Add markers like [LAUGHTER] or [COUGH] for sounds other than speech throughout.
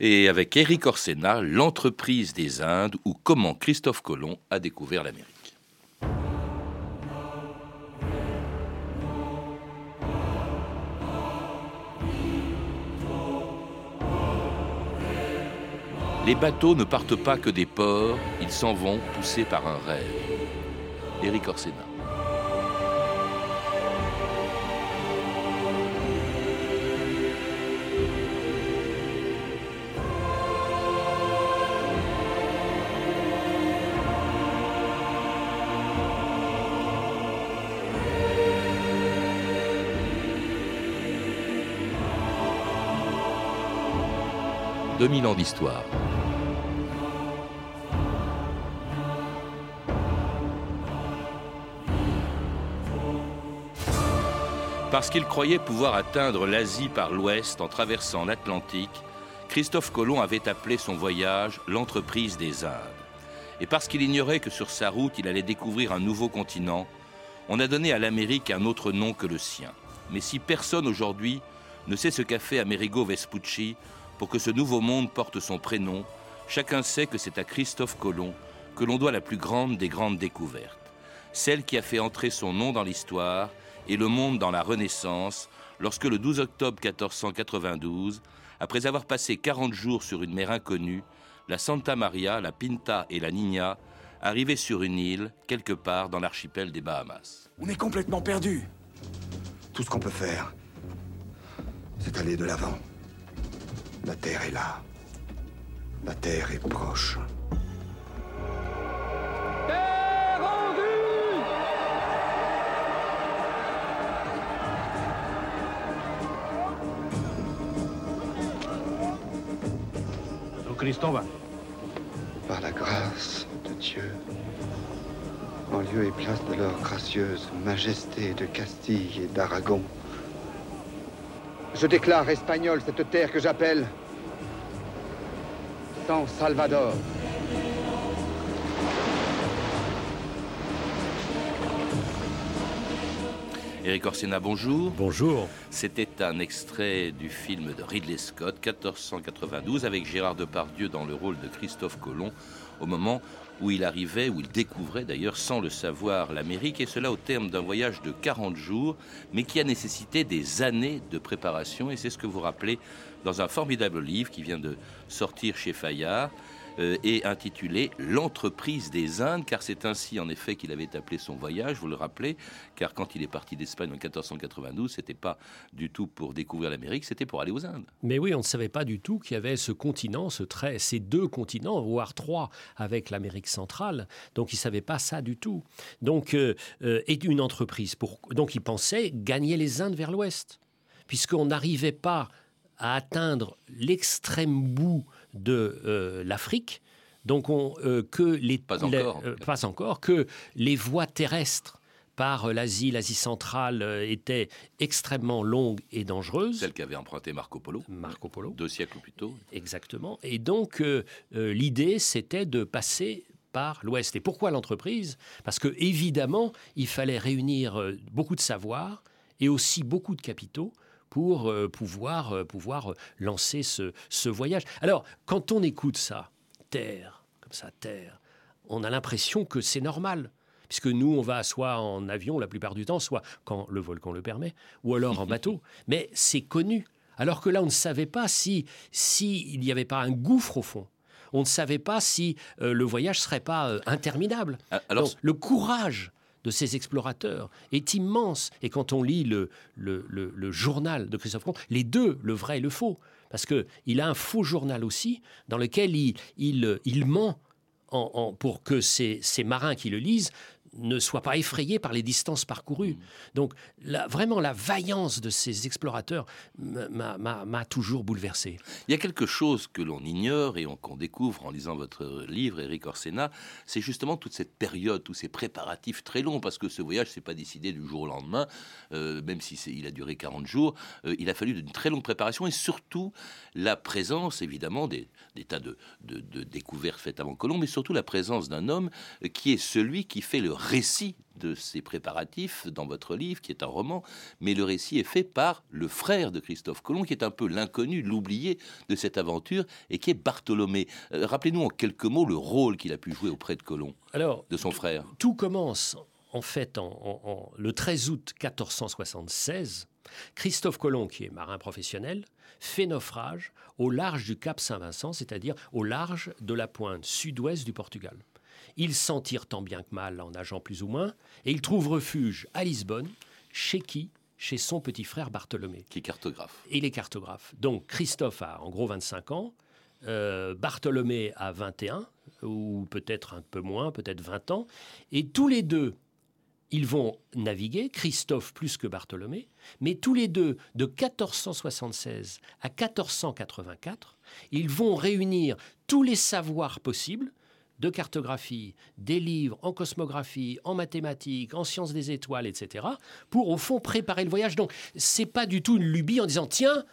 Et avec Eric Orsena, l'entreprise des Indes ou comment Christophe Colomb a découvert l'Amérique. Les bateaux ne partent pas que des ports, ils s'en vont poussés par un rêve. Éric Orsena. « 2000 ans d'histoire. Parce qu'il croyait pouvoir atteindre l'Asie par l'ouest en traversant l'Atlantique, Christophe Colomb avait appelé son voyage l'entreprise des Indes. Et parce qu'il ignorait que sur sa route il allait découvrir un nouveau continent, on a donné à l'Amérique un autre nom que le sien. Mais si personne aujourd'hui ne sait ce qu'a fait Amerigo Vespucci pour que ce nouveau monde porte son prénom, chacun sait que c'est à Christophe Colomb que l'on doit la plus grande des grandes découvertes, celle qui a fait entrer son nom dans l'histoire et le monde dans la Renaissance lorsque le 12 octobre 1492, après avoir passé 40 jours sur une mer inconnue, la Santa Maria, la Pinta et la Nina arrivaient sur une île quelque part dans l'archipel des Bahamas. On est complètement perdu. Tout ce qu'on peut faire, c'est aller de l'avant. La Terre est là. La Terre est proche. Par la grâce de Dieu, en lieu et place de leur gracieuse majesté de Castille et d'Aragon, je déclare espagnol cette terre que j'appelle San Salvador. Éric Orsena, bonjour. Bonjour. C'était un extrait du film de Ridley Scott, 1492, avec Gérard Depardieu dans le rôle de Christophe Colomb, au moment où il arrivait, où il découvrait d'ailleurs sans le savoir l'Amérique, et cela au terme d'un voyage de 40 jours, mais qui a nécessité des années de préparation, et c'est ce que vous rappelez dans un formidable livre qui vient de sortir chez Fayard, et intitulé L'entreprise des Indes, car c'est ainsi en effet qu'il avait appelé son voyage, vous le rappelez, car quand il est parti d'Espagne en 1492, c'était pas du tout pour découvrir l'Amérique, c'était pour aller aux Indes. Mais oui, on ne savait pas du tout qu'il y avait ce continent, ce trait, ces deux continents, voire trois, avec l'Amérique centrale. Donc il ne savait pas ça du tout. Donc, euh, euh, est une entreprise. Pour... Donc il pensait gagner les Indes vers l'ouest, puisqu'on n'arrivait pas à atteindre l'extrême bout de euh, l'Afrique. Donc on, euh, que les pas encore, euh, pas encore que les voies terrestres par l'Asie, l'Asie centrale étaient extrêmement longues et dangereuses. Celle qu'avait emprunté Marco Polo. Marco Polo. Deux siècles plus tôt. Exactement. Et donc l'idée c'était de passer par l'Ouest. Et pourquoi l'entreprise? Parce que évidemment il fallait réunir beaucoup de savoir et aussi beaucoup de capitaux pour euh, pouvoir, euh, pouvoir lancer ce, ce voyage. Alors, quand on écoute ça, terre, comme ça, terre, on a l'impression que c'est normal puisque nous, on va soit en avion la plupart du temps, soit quand le volcan le permet, ou alors en bateau. [LAUGHS] Mais c'est connu. Alors que là, on ne savait pas si s'il n'y avait pas un gouffre au fond. On ne savait pas si euh, le voyage serait pas interminable. Ah, alors, Donc, le courage de ces explorateurs est immense. Et quand on lit le, le, journal de Christophe Colomb, les deux, le vrai et le faux, parce qu'il a un faux journal aussi, dans lequel il, il, il ment en, pour que ces, ces, marins qui le lisent ne soient pas effrayés par les distances parcourues. Mm. Donc vraiment, la vaillance de ces explorateurs m'a toujours bouleversé. Il y a quelque chose que l'on ignore et qu'on découvre en lisant votre livre, Eric Orsena, c'est justement toute cette période, tous ces préparatifs très longs, parce que ce voyage, s'est pas décidé du jour au lendemain, euh, même si il a duré 40 jours, euh, il a fallu une très longue préparation et surtout la présence, évidemment, des, tas de, de, de découvertes faites avant Colomb, mais surtout la présence d'un homme qui est celui qui fait le récit de ces préparatifs dans votre livre, qui est un roman, mais le récit est fait par le frère de Christophe Colomb, qui est un peu l'inconnu, l'oublié de cette aventure, et qui est Bartholomé. Euh, rappelez-nous en quelques mots le rôle qu'il a pu jouer auprès de Colomb, Alors, de son frère. Tout commence en fait en, le 13 août 1476. Christophe Colomb, qui est marin professionnel, fait naufrage au large du Cap Saint-Vincent, c'est-à-dire au large de la pointe sud-ouest du Portugal. Il s'en tire tant bien que mal en nageant plus ou moins, et il trouve refuge à Lisbonne, chez qui Chez son petit frère Bartholomé. Qui est cartographe. Et il est cartographe. Donc Christophe a en gros 25 ans, euh, Bartholomé a 21, ou peut-être un peu moins, peut-être 20 ans, et tous les deux, ils vont naviguer, Christophe plus que Bartholomé, mais tous les deux, de 1476 à 1484, ils vont réunir tous les savoirs possibles, de cartographie, des livres en cosmographie, en mathématiques, en sciences des étoiles, etc., pour au fond préparer le voyage. Donc, c'est pas du tout une lubie en disant tiens,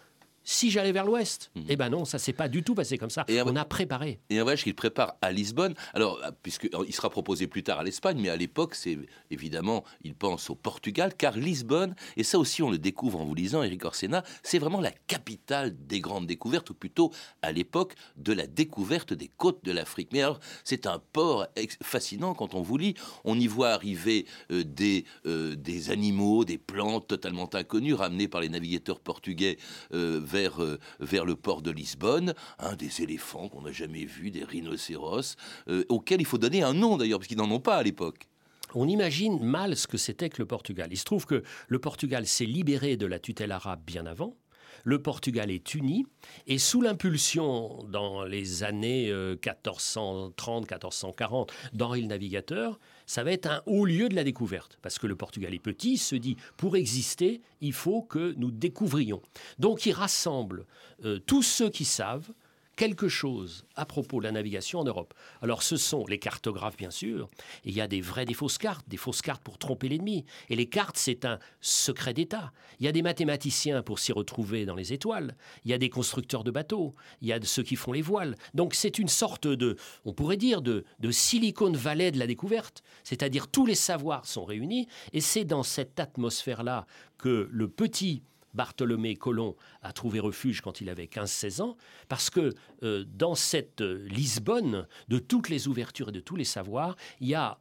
si j'allais vers l'ouest. Mhm. Eh ben non, ça s'est pas du tout passé comme ça. Et On a préparé. Et un voyage qu'il prépare à Lisbonne. Alors, puisqu'il sera proposé plus tard à l'Espagne, mais à l'époque, c'est évidemment, il pense au Portugal, car Lisbonne, et ça aussi on le découvre en vous lisant, Eric Orsena, c'est vraiment la capitale des grandes découvertes, ou plutôt à l'époque de la découverte des côtes de l'Afrique. Mais alors, c'est un port fascinant quand on vous lit. On y voit arriver euh, des, euh, des animaux, des plantes totalement inconnues, ramenées par les navigateurs portugais euh, vers, euh, vers le port de Lisbonne, des éléphants qu'on n'a jamais vus, des rhinocéros, euh, auxquels il faut donner un nom d'ailleurs, parce qu'ils n'en ont pas à l'époque. On imagine mal ce que c'était que le Portugal. Il se trouve que le Portugal s'est libéré de la tutelle arabe bien avant. Le Portugal est uni et sous l'impulsion dans les années 1430-1440 euh, d'Henri le Navigateur, ça va être un haut lieu de la découverte. Parce que le Portugal est petit, il se dit, pour exister, il faut que nous découvrions. Donc il rassemble euh, tous ceux qui savent, quelque chose à propos de la navigation en Europe. Alors ce sont les cartographes bien sûr, il y a des vraies, des fausses cartes, des fausses cartes pour tromper l'ennemi. Et les cartes, c'est un secret d'État. Il y a des mathématiciens pour s'y retrouver dans les étoiles, il y a des constructeurs de bateaux, il y a ceux qui font les voiles. Donc c'est une sorte de, on pourrait dire, de, de Silicon Valley de la découverte, c'est-à-dire tous les savoirs sont réunis, et c'est dans cette atmosphère-là que le petit Bartholomé Colomb a trouvé refuge quand il avait 15-16 ans, parce que euh, dans cette euh, Lisbonne, de toutes les ouvertures et de tous les savoirs, il y a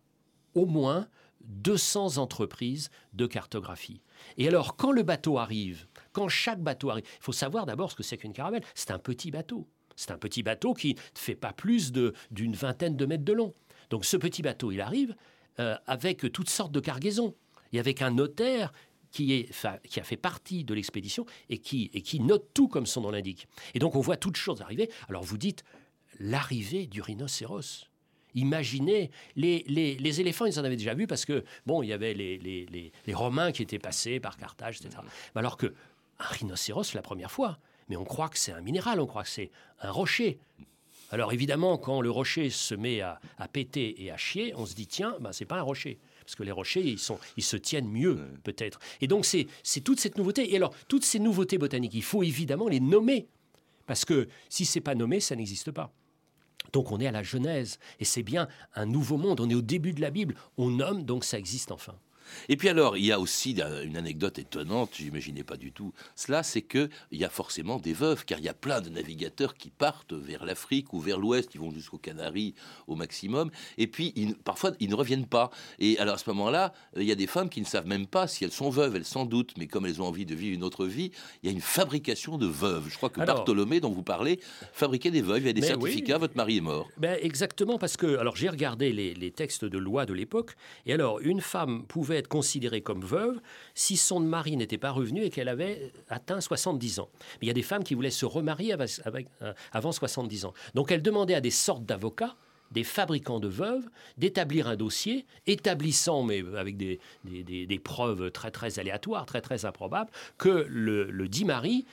au moins 200 entreprises de cartographie. Et alors, quand le bateau arrive, quand chaque bateau arrive, il faut savoir d'abord ce que c'est qu'une caravelle. C'est un petit bateau. C'est un petit bateau qui ne fait pas plus d'une vingtaine de mètres de long. Donc ce petit bateau, il arrive euh, avec toutes sortes de cargaisons et avec un notaire qui, est, qui a fait partie de l'expédition et qui, et qui note tout comme son nom l'indique. Et donc on voit toutes choses arriver. Alors vous dites l'arrivée du rhinocéros. Imaginez, les, les, éléphants, ils en avaient déjà vu parce que, bon, il y avait les, les Romains qui étaient passés par Carthage, etc. Mais alors que un rhinocéros, la première fois, mais on croit que c'est un minéral, on croit que c'est un rocher. Alors évidemment, quand le rocher se met à, à péter et à chier, on se dit, tiens, ben, c'est pas un rocher parce que les rochers, ils, sont, ils se tiennent mieux, peut-être. Et donc, c'est toute cette nouveauté. Et alors, toutes ces nouveautés botaniques, il faut évidemment les nommer, parce que si c'est pas nommé, ça n'existe pas. Donc on est à la Genèse, et c'est bien un nouveau monde, on est au début de la Bible, on nomme, donc ça existe enfin. Et puis alors, il y a aussi une anecdote étonnante, j'imaginais pas du tout cela, c'est qu'il y a forcément des veuves, car il y a plein de navigateurs qui partent vers l'Afrique ou vers l'Ouest, ils vont jusqu'aux Canaries au maximum, et puis parfois ils ne reviennent pas. Et alors à ce moment-là, il y a des femmes qui ne savent même pas si elles sont veuves, elles s'en doutent, mais comme elles ont envie de vivre une autre vie, il y a une fabrication de veuves. Je crois que Bartholomé, dont vous parlez, fabriquait des veuves, il y a des certificats, votre mari est mort. Ben exactement, parce que, alors j'ai regardé les, les textes de loi de l'époque, et alors une femme pouvait être considérée comme veuve si son mari n'était pas revenu et qu'elle avait atteint 70 ans. Il y a des femmes qui voulaient se remarier euh, avant 70 ans. Donc elle demandait à des sortes d'avocats des fabricants de veuves d'établir un dossier établissant, mais avec des, des, preuves très très aléatoires, très très improbables, que le, dit mari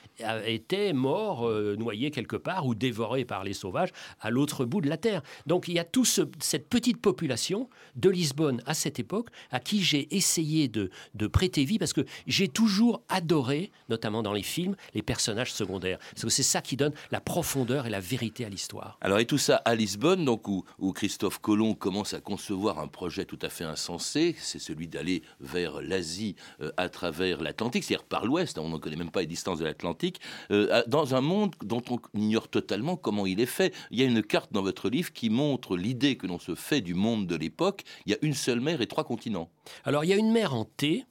était mort, euh, noyé quelque part ou dévoré par les sauvages à l'autre bout de la terre. Donc il y a toute cette petite population de Lisbonne à cette époque à qui j'ai essayé de, de prêter vie parce que j'ai toujours adoré, notamment dans les films, les personnages secondaires. Parce que c'est ça qui donne la profondeur et la vérité à l'histoire. Alors et tout ça à Lisbonne, donc où Christophe Colomb commence à concevoir un projet tout à fait insensé, c'est celui d'aller vers l'Asie euh, à travers l'Atlantique, c'est-à-dire par l'Ouest, hein, on ne connaît même pas les distances de l'Atlantique, euh, dans un monde dont on ignore totalement comment il est fait. Il y a une carte dans votre livre qui montre l'idée que l'on se fait du monde de l'époque. Il y a une seule mer et trois continents. Alors il y a une mer en T,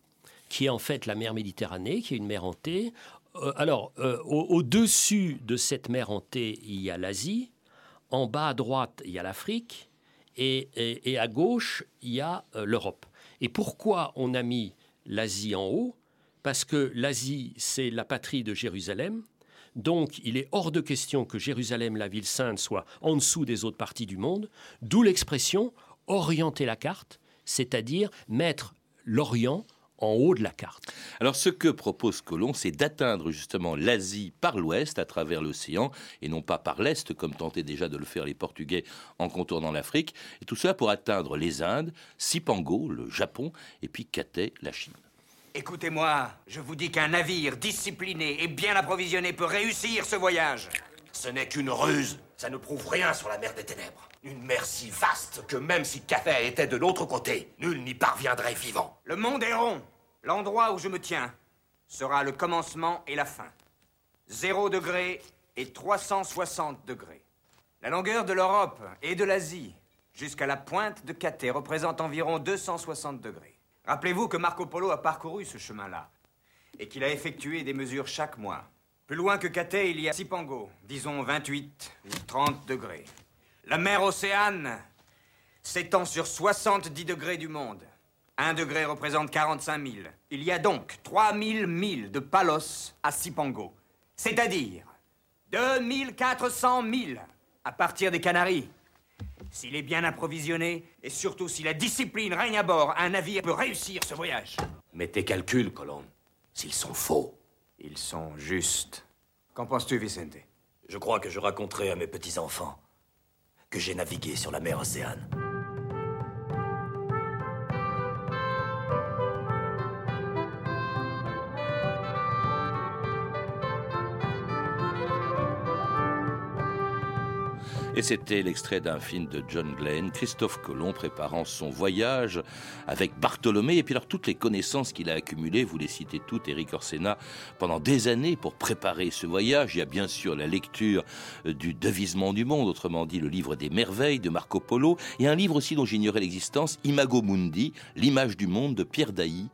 qui est en fait la mer Méditerranée, qui est une mer en T. Euh, alors, au-dessus de cette mer en T, il y a l'Asie, en bas à droite, il y a l'Afrique, et, à gauche, il y a euh, l'Europe. Et pourquoi on a mis l'Asie en haut? Parce que l'Asie, c'est la patrie de Jérusalem. Donc, il est hors de question que Jérusalem, la ville sainte, soit en dessous des autres parties du monde. D'où l'expression orienter la carte, c'est-à-dire mettre l'Orient en haut de la carte. Alors ce que propose Colomb, c'est d'atteindre justement l'Asie par l'ouest à travers l'océan et non pas par l'est comme tentaient déjà de le faire les Portugais en contournant l'Afrique. Et tout cela pour atteindre les Indes, Sipango, le Japon, et puis Cathay, la Chine. Écoutez-moi, je vous dis qu'un navire discipliné et bien approvisionné peut réussir ce voyage. Ce n'est qu'une ruse. Ça ne prouve rien sur la mer des ténèbres. Une mer si vaste que même si Cathay était de l'autre côté, nul n'y parviendrait vivant. Le monde est rond. L'endroit où je me tiens sera le commencement et la fin. 0 degré et 360 degrés. La longueur de l'Europe et de l'Asie jusqu'à la pointe de Cathay représente environ 260 degrés. Rappelez-vous que Marco Polo a parcouru ce chemin-là et qu'il a effectué des mesures chaque mois. Plus loin que Cathay, il y a Sipango, disons 28 ou 30 degrés. La mer Océane s'étend sur 70 degrés du monde. Un degré représente 45 000. Il y a donc 3000 milles de Palos à Sipango. C'est-à-dire 2400 milles à partir des Canaries. S'il est bien approvisionné, et surtout si la discipline règne à bord, un navire peut réussir ce voyage. Mais tes calculs, Colomb, s'ils sont faux. Ils sont justes. Qu'en penses-tu, Vicente? Je crois que je raconterai à mes petits-enfants que j'ai navigué sur la mer Océane. C'était l'extrait d'un film de John Glenn, Christophe Colomb préparant son voyage avec Bartholomé. Et puis alors toutes les connaissances qu'il a accumulées, vous les citez toutes, Eric Orsena, pendant des années pour préparer ce voyage. Il y a bien sûr la lecture euh, du Devisement du monde, autrement dit le livre des merveilles de Marco Polo, et un livre aussi dont j'ignorais l'existence, Imago Mundi, l'image du monde de Pierre Dailly.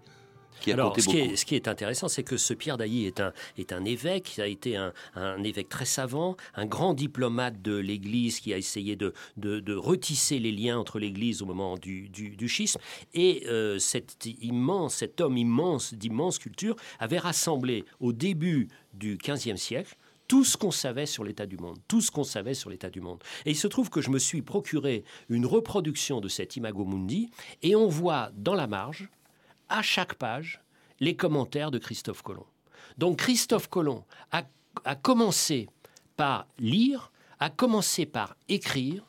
Alors, ce qui, est, ce qui, est, intéressant, c'est que ce Pierre Dailly est un, est un évêque, il a été un, un, évêque très savant, un grand diplomate de l'Église qui a essayé de, de, de retisser les liens entre l'Église au moment du, du, du schisme. Et euh, cet immense, cet homme immense, d'immense culture, avait rassemblé au début du XVe siècle tout ce qu'on savait sur l'état du monde, tout ce qu'on savait sur l'état du monde. Et il se trouve que je me suis procuré une reproduction de cet Imago Mundi, et on voit dans la marge à chaque page les commentaires de Christophe Colomb. Donc Christophe Colomb a, commencé par lire, a commencé par écrire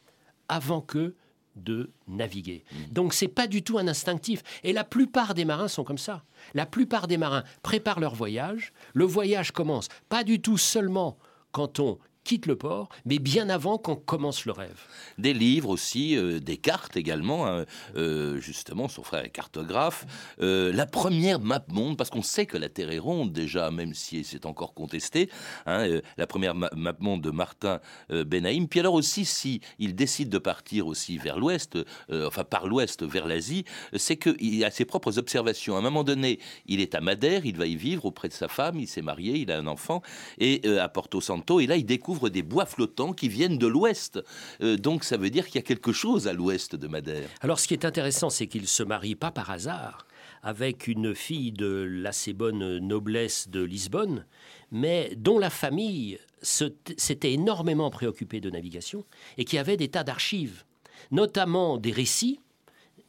avant que de naviguer. Mmh. Donc c'est pas du tout un instinctif. Et la plupart des marins sont comme ça. La plupart des marins préparent leur voyage. Le voyage commence pas du tout seulement quand on quitte le port, mais bien avant qu'on commence le rêve. Des livres aussi, euh, des cartes également, hein, euh, justement, son frère est cartographe. Euh, la première map monde, parce qu'on sait que la Terre est ronde déjà, même si c'est encore contesté, hein, la première map monde de Martin Benaïm. Puis alors aussi, si il décide de partir aussi vers l'ouest, enfin par l'ouest vers l'Asie, c'est qu'il a ses propres observations. À un moment donné, il est à Madère, il va y vivre auprès de sa femme, il s'est marié, il a un enfant, et à Porto Santo, et là il découvre des bois flottants qui viennent de l'ouest. Euh, donc ça veut dire qu'il y a quelque chose à l'ouest de Madère. Alors ce qui est intéressant, c'est qu'il se marie pas par hasard avec une fille de l'assez bonne noblesse de Lisbonne, mais dont la famille s'était énormément préoccupée de navigation et qui avait des tas d'archives, notamment des récits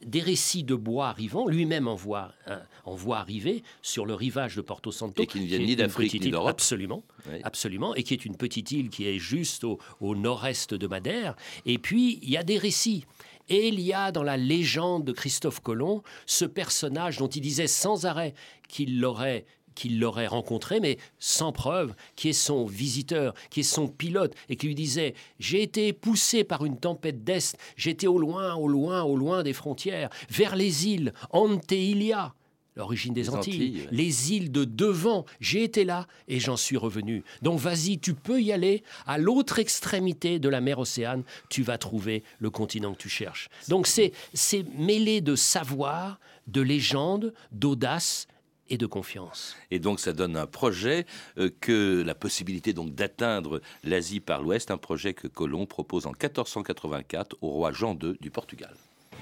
des récits de bois arrivant, lui-même en voit, hein, en voit arriver sur le rivage de Porto Santo. Et qui ne viennent ni d'Afrique ni d'Europe. Absolument, absolument, et qui est une petite île qui est juste au, au nord-est de Madère. Et puis, il y a des récits. Et il y a dans la légende de Christophe Colomb ce personnage dont il disait sans arrêt qu'il l'aurait qu'il l'aurait rencontré, mais sans preuve, qui est son visiteur, qui est son pilote, et qui lui disait J'ai été poussé par une tempête d'Est, j'étais au loin, au loin, au loin des frontières, vers les îles, Anteilia, l'origine des Les Antilles, Antilles, ouais. les îles de devant. J'ai été là et j'en suis revenu. Donc vas-y, tu peux y aller. À l'autre extrémité de la mer Océane, tu vas trouver le continent que tu cherches. Donc c'est c'est mêlé de savoir, de légende, d'audace et de confiance. Et donc ça donne un projet euh, que la possibilité donc d'atteindre l'Asie par l'ouest, un projet que Colomb propose en 1484 au roi Jean II du Portugal.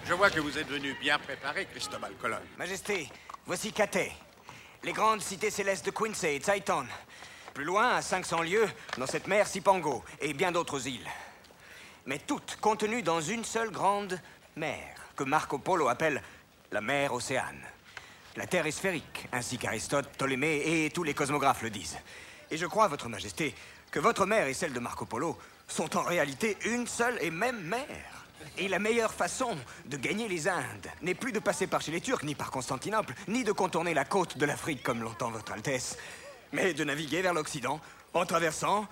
Je vois que vous êtes venu bien préparé, Cristobal Colon. Majesté, voici Cathay, les grandes cités célestes de Quincy et Tsaiton. Plus loin, à 500 lieues, dans cette mer Cipango et bien d'autres îles. Mais toutes contenues dans une seule grande mer, que Marco Polo appelle la mer Océane. La Terre est sphérique, ainsi qu'Aristote, Ptolémée et tous les cosmographes le disent. Et je crois, Votre Majesté, que votre mer et celle de Marco Polo sont en réalité une seule et même mer. Et la meilleure façon de gagner les Indes n'est plus de passer par chez les Turcs, ni par Constantinople, ni de contourner la côte de l'Afrique comme l'entend Votre Altesse, mais de naviguer vers l'Occident en traversant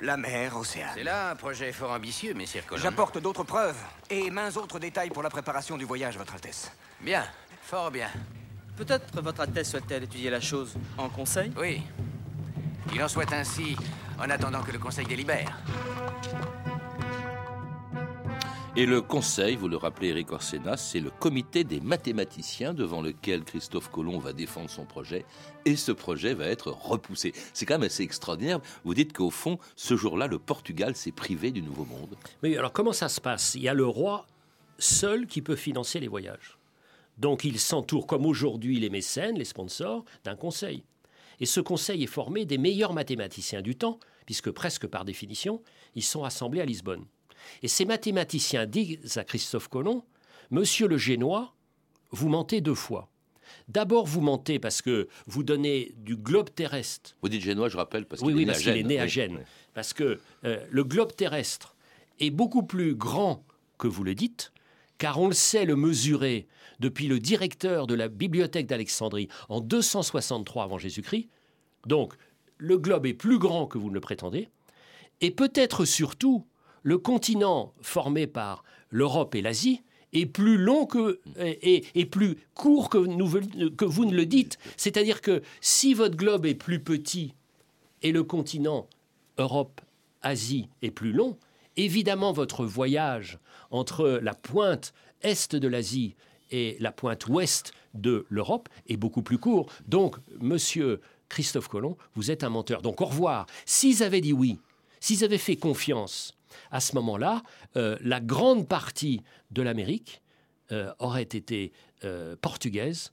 la mer Océane. C'est là un projet fort ambitieux, messire Colomb. J'apporte d'autres preuves et maints autres détails pour la préparation du voyage, Votre Altesse. Bien, fort bien. Peut-être votre Altesse souhaite-t-elle étudier la chose en conseil? Oui. Il en soit ainsi en attendant que le Conseil délibère. Et le conseil, vous le rappelez Eric Orsena, c'est le comité des mathématiciens devant lequel Christophe Colomb va défendre son projet et ce projet va être repoussé. C'est quand même assez extraordinaire. Vous dites qu'au fond, ce jour-là, le Portugal s'est privé du Nouveau Monde. Oui, alors comment ça se passe? Il y a le roi seul qui peut financer les voyages. Donc il s'entoure, comme aujourd'hui les mécènes, les sponsors, d'un conseil. Et ce conseil est formé des meilleurs mathématiciens du temps, puisque presque par définition, ils sont assemblés à Lisbonne. Et ces mathématiciens disent à Christophe Colomb, Monsieur le Génois, vous mentez deux fois. D'abord, vous mentez parce que vous donnez du globe terrestre Vous dites génois, je rappelle, parce qu'il oui, est né parce à qu'il Gênes. est né à Gênes. oui. Parce que euh, le globe terrestre est beaucoup plus grand que vous le dites, car on le sait le mesurer depuis le directeur de la bibliothèque d'Alexandrie en 263 avant Jésus-Christ. Donc, le globe est plus grand que vous ne le prétendez. Et peut-être surtout, le continent formé par l'Europe et l'Asie est plus long que et, plus court que, que vous ne le dites. C'est-à-dire que si votre globe est plus petit et le continent Europe-Asie est plus long, évidemment votre voyage entre la pointe est de l'Asie et la pointe ouest de l'Europe est beaucoup plus court. Donc, monsieur Christophe Colomb, vous êtes un menteur. Donc, au revoir. S'ils avaient dit oui, s'ils avaient fait confiance, à ce moment-là, euh, la grande partie de l'Amérique euh, aurait été euh, portugaise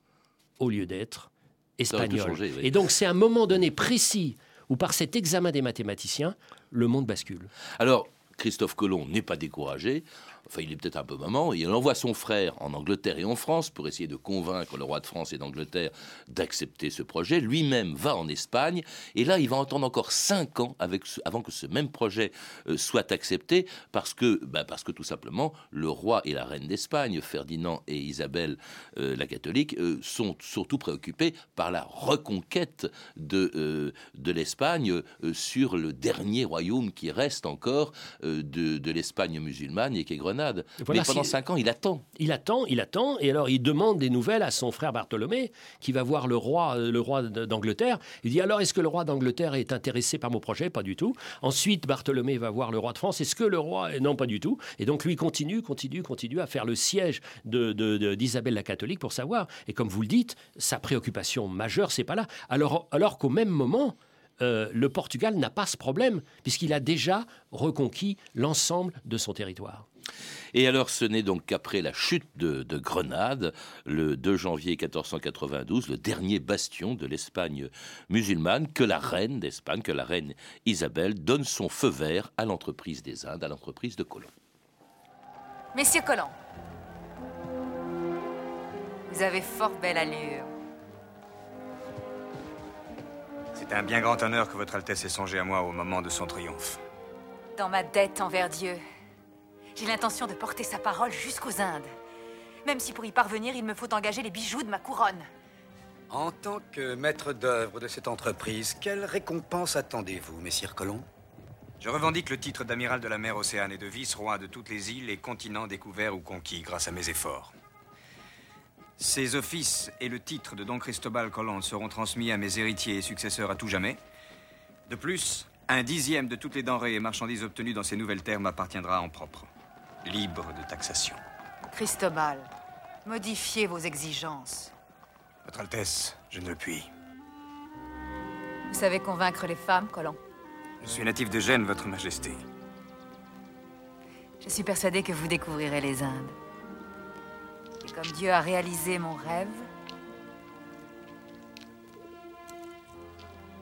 au lieu d'être espagnole. oui. Et donc, c'est un moment donné précis où, par cet examen des mathématiciens, le monde bascule. Alors, Christophe Colomb n'est pas découragé. Enfin, il est peut-être un peu maman. Il envoie son frère en Angleterre et en France pour essayer de convaincre le roi de France et d'Angleterre d'accepter ce projet. Lui-même va en Espagne. Et là, il va entendre encore cinq ans avant que ce même projet euh, soit accepté. Parce que, bah, parce que tout simplement, le roi et la reine d'Espagne, Ferdinand et Isabelle euh, la catholique, euh, sont surtout préoccupés par la reconquête de, de l'Espagne sur le dernier royaume qui reste encore de, de l'Espagne musulmane et qui est Voilà, Mais pendant cinq ans, il attend. Il attend, il attend, et alors il demande des nouvelles à son frère Bartholomé, qui va voir le roi, le roi d'Angleterre. Il dit alors est-ce que le roi d'Angleterre est intéressé par mon projet? Pas du tout. Ensuite, Bartholomé va voir le roi de France. Est-ce que le roi Non, pas du tout. Et donc lui continue, continue, continue à faire le siège de- de- de- d'Isabelle la catholique pour savoir. Et comme vous le dites, sa préoccupation majeure, c'est pas là. Alors, alors qu'au même moment. Euh, le Portugal n'a pas ce problème, puisqu'il a déjà reconquis l'ensemble de son territoire. Et alors, ce n'est donc qu'après la chute de, de Grenade, le 2 janvier 1492, le dernier bastion de l'Espagne musulmane, que la reine d'Espagne, que la reine Isabelle, donne son feu vert à l'entreprise des Indes, à l'entreprise de Colomb. Messieurs Collant, vous avez fort belle allure. C'est un bien grand honneur que Votre Altesse ait songé à moi au moment de son triomphe. Dans ma dette envers Dieu, j'ai l'intention de porter sa parole jusqu'aux Indes. Même si pour y parvenir, il me faut engager les bijoux de ma couronne. En tant que maître d'œuvre de cette entreprise, quelle récompense attendez-vous, messire Colomb? Je revendique le titre d'amiral de la mer Océane et de vice-roi de toutes les îles et continents découverts ou conquis grâce à mes efforts. Ces offices et le titre de Don Cristobal Colón seront transmis à mes héritiers et successeurs à tout jamais. De plus, un dixième de toutes les denrées et marchandises obtenues dans ces nouvelles terres m'appartiendra en propre, libre de taxation. Cristobal, modifiez vos exigences. Votre Altesse, je ne le puis. Vous savez convaincre les femmes, Colon Je suis natif de Gênes, Votre Majesté. Je suis persuadé que vous découvrirez les Indes. Et comme Dieu a réalisé mon rêve,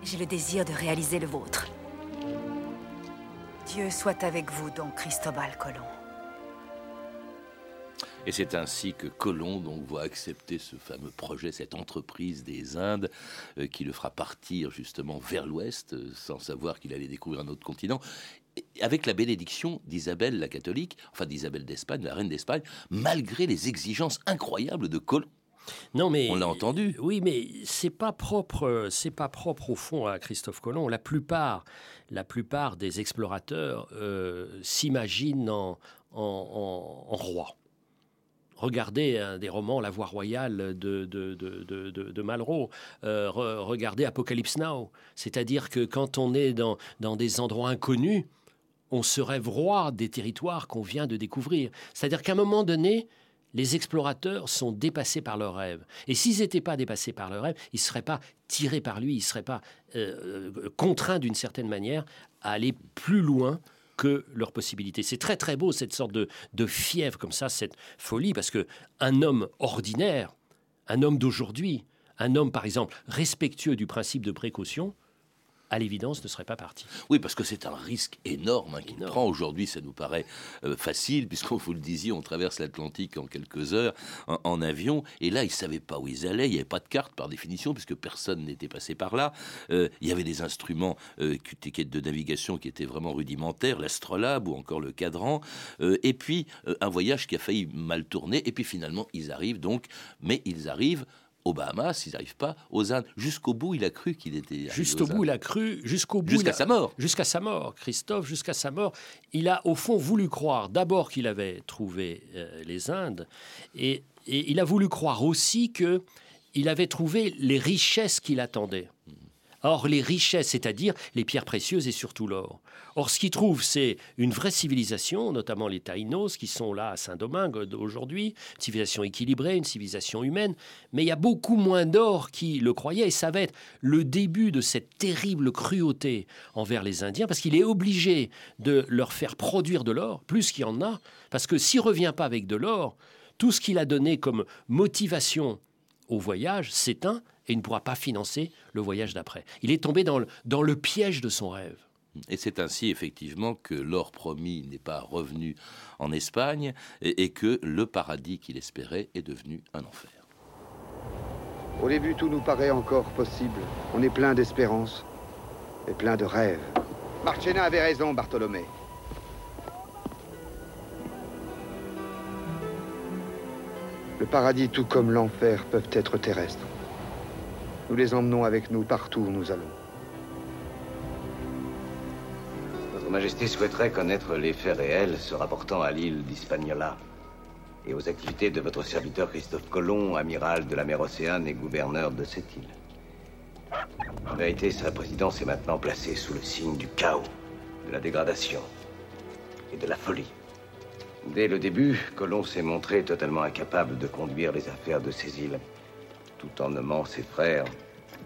j'ai le désir de réaliser le vôtre. Dieu soit avec vous, donc Cristobal Colon. Et c'est ainsi que Colomb donc, va accepter ce fameux projet, cette entreprise des Indes, euh, qui le fera partir justement vers l'ouest, euh, sans savoir qu'il allait découvrir un autre continent, avec la bénédiction d'Isabelle la catholique, enfin d'Isabelle d'Espagne, la reine d'Espagne, malgré les exigences incroyables de Colomb. Non, mais on l'a entendu. Oui, mais c'est pas propre. C'est pas propre au fond à Christophe Colomb. La plupart, la plupart des explorateurs euh, s'imaginent en, en, en, roi. Regardez un des romans La Voix royale de, de, de, de Malraux. Euh, regardez Apocalypse Now. C'est-à-dire que quand on est dans, dans des endroits inconnus, on se rêve roi des territoires qu'on vient de découvrir. C'est-à-dire qu'à un moment donné, les explorateurs sont dépassés par leurs rêves. Et s'ils n'étaient pas dépassés par leurs rêves, ils ne seraient pas tirés par lui, ils ne seraient pas euh, euh, contraints d'une certaine manière à aller plus loin que leurs possibilités. C'est très très beau cette sorte de, de fièvre comme ça, cette folie, parce que un homme ordinaire, un homme d'aujourd'hui, un homme par exemple respectueux du principe de précaution, à l'évidence, ne serait pas parti. Oui, parce que c'est un risque énorme hein, qu'il prend. Aujourd'hui, ça nous paraît euh, facile, puisqu'on vous le disiez, on traverse l'Atlantique en quelques heures en, avion. Et là, ils ne savaient pas où ils allaient. Il n'y avait pas de carte par définition, puisque personne n'était passé par là. Euh, il y avait des instruments euh, de navigation qui étaient vraiment rudimentaires, l'astrolabe ou encore le cadran. Euh, et puis, un voyage qui a failli mal tourner. Et puis finalement, ils arrivent donc, mais ils arrivent aux Bahamas, ils n'arrivent pas aux Indes. Jusqu'au bout, il a cru qu'il était. Jusqu'au bout, il a cru. Jusqu'au bout. Jusqu'à sa mort. Jusqu'à sa mort. Christophe, jusqu'à sa mort. Il a, au fond, voulu croire d'abord qu'il avait trouvé euh, les Indes. Et, et, il a voulu croire aussi que il avait trouvé les richesses qu'il attendait. Or, les richesses, c'est-à-dire les pierres précieuses et surtout l'or. Or, ce qu'il trouve, c'est une vraie civilisation, notamment les Taïnos qui sont là à Saint-Domingue aujourd'hui, une civilisation équilibrée, une civilisation humaine, mais il y a beaucoup moins d'or qui le croyaient, et ça va être le début de cette terrible cruauté envers les Indiens, parce qu'il est obligé de leur faire produire de l'or, plus qu'il y en a, parce que s'il revient pas avec de l'or, tout ce qu'il a donné comme motivation au voyage s'éteint et il ne pourra pas financer le voyage d'après. Il est tombé dans le, dans le piège de son rêve. Et c'est ainsi effectivement que l'or promis n'est pas revenu en Espagne et, et que le paradis qu'il espérait est devenu un enfer. Au début, tout nous paraît encore possible. On est plein d'espérance et plein de rêves. Marchena avait raison, Bartholomé. Le paradis, tout comme l'enfer, peuvent être terrestres. Nous les emmenons avec nous partout où nous allons. Votre Majesté souhaiterait connaître les faits réels se rapportant à l'île d'Hispaniola et aux activités de votre serviteur Christophe Colomb, amiral de la mer Océane et gouverneur de cette île. En vérité, sa présidence est maintenant placée sous le signe du chaos, de la dégradation et de la folie. Dès le début, Colomb s'est montré totalement incapable de conduire les affaires de ces îles tout en nommant ses frères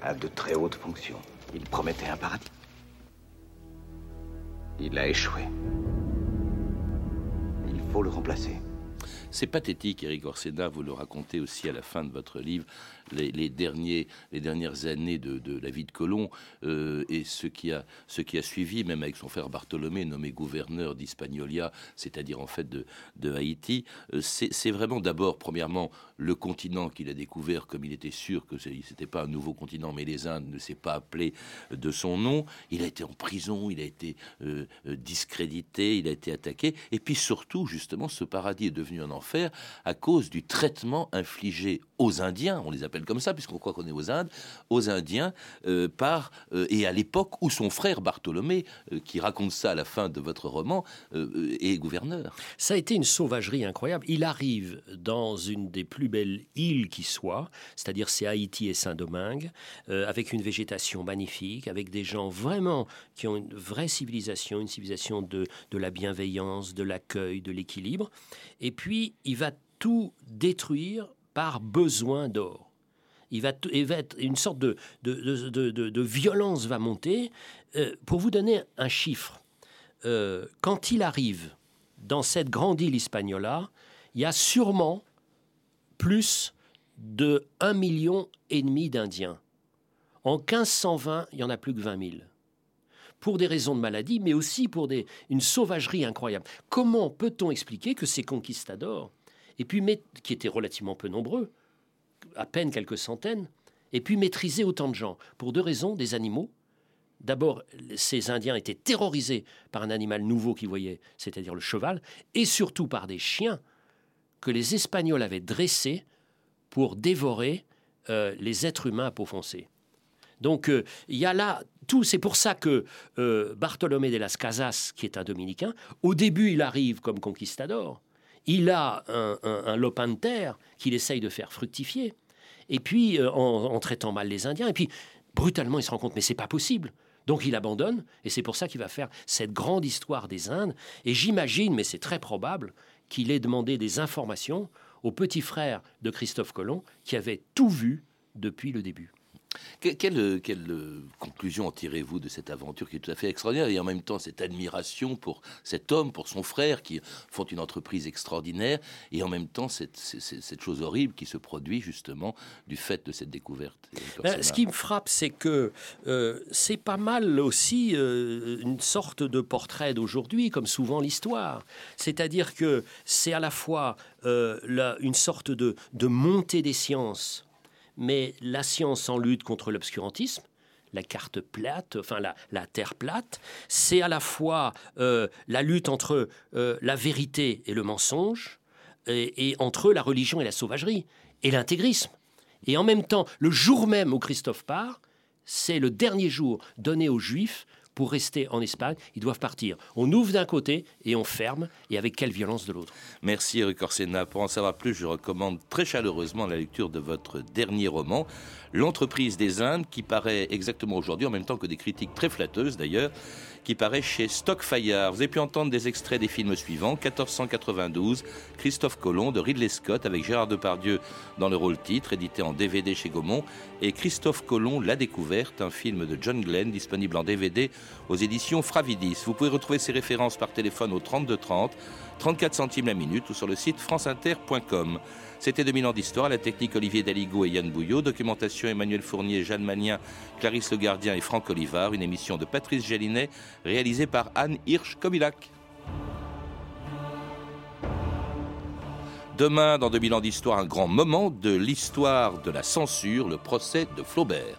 à de très hautes fonctions. Il promettait un paradis. Il a échoué. Il faut le remplacer. C'est pathétique, Eric Orsena, vous le racontez aussi à la fin de votre livre, les, derniers, les dernières années de, la vie de Colomb euh, et ce qui, a, ce qui a suivi, même avec son frère Bartholomé, nommé gouverneur d'Hispaniola, c'est-à-dire en fait de, Haïti, euh, c'est vraiment d'abord, premièrement, le continent qu'il a découvert comme il était sûr que ce n'était pas un nouveau continent, mais les Indes ne s'est pas appelé de son nom. Il a été en prison, il a été euh, discrédité, il a été attaqué. Et puis surtout, justement, ce paradis est devenu un à cause du traitement infligé aux Indiens, on les appelle comme ça puisqu'on croit qu'on est aux Indes, aux Indiens euh, par euh, et à l'époque où son frère Bartholomé, euh, qui raconte ça à la fin de votre roman, est gouverneur. Ça a été une sauvagerie incroyable. Il arrive dans une des plus belles îles qui soit, c'est-à-dire c'est Haïti et Saint-Domingue, avec une végétation magnifique, avec des gens vraiment qui ont une vraie civilisation, une civilisation de, de la bienveillance, de l'accueil, de l'équilibre. Et puis il va tout détruire par besoin d'or. Il va, être une sorte de, violence va monter. Euh, pour vous donner un chiffre, euh, quand il arrive dans cette grande île Hispaniola, il y a sûrement plus de 1 million et demi d'Indiens. En 1520, il y en a plus que 20 000 pour des raisons de maladie, mais aussi pour des, une sauvagerie incroyable. Comment peut-on expliquer que ces conquistadors et puis qui étaient relativement peu nombreux, à peine quelques centaines, et puis maîtriser autant de gens pour deux raisons des animaux. D'abord, ces Indiens étaient terrorisés par un animal nouveau qu'ils voyaient, c'est-à-dire le cheval, et surtout par des chiens que les Espagnols avaient dressés pour dévorer euh, les êtres humains à peau foncée. Donc euh, il y a là tout. C'est pour ça que euh, Bartolomé de las Casas, qui est un dominicain, au début il arrive comme conquistador, il a un, lopin de terre qu'il essaye de faire fructifier, et puis euh, en, traitant mal les Indiens, et puis brutalement il se rend compte mais c'est pas possible. Donc il abandonne, et c'est pour ça qu'il va faire cette grande histoire des Indes. Et j'imagine, mais c'est très probable, qu'il ait demandé des informations au petit frère de Christophe Colomb, qui avait tout vu depuis le début. Quelle, euh, conclusion en tirez-vous de cette aventure qui est tout à fait extraordinaire et en même temps cette admiration pour cet homme, pour son frère qui font une entreprise extraordinaire et en même temps cette, chose horrible qui se produit justement du fait de cette découverte ben, Ce qui me frappe, c'est que euh, c'est pas mal aussi euh, une sorte de portrait d'aujourd'hui, comme souvent l'histoire. C'est-à-dire que c'est à la fois une sorte de montée des sciences mais la science en lutte contre l'obscurantisme, la carte plate, enfin la, terre plate, c'est à la fois euh, la lutte entre euh, la vérité et le mensonge, et, et, entre la religion et la sauvagerie, et l'intégrisme. Et en même temps, le jour même où Christophe part, c'est le dernier jour donné aux Juifs pour rester en Espagne, ils doivent partir. On ouvre d'un côté et on ferme, et avec quelle violence de l'autre. Merci Eric Orsena. Pour en savoir plus, je recommande très chaleureusement la lecture de votre dernier roman, L'entreprise des Indes, qui paraît exactement aujourd'hui, en même temps que des critiques très flatteuses d'ailleurs, qui paraît chez Stockfire. Vous avez pu entendre des extraits des films suivants 1492, Christophe Colomb de Ridley Scott avec Gérard Depardieu dans le rôle titre, édité en DVD chez Gaumont, et Christophe Colomb La Découverte, un film de John Glenn disponible en DVD aux éditions Fravidis. Vous pouvez retrouver ces références par téléphone au 32 30, 34 centimes la minute ou sur le site franceinter.com. C'était 2000 ans d'histoire, la technique Olivier Daligo et Yann Bouillot, documentation Emmanuel Fournier, Jeanne Magnien, Clarisse Le Gardien et Franck Olivard, une émission de Patrice Gélinet réalisée par Anne Hirsch-Kobilac. Demain, dans 2000 ans d'histoire, un grand moment de l'histoire de la censure, le procès de Flaubert.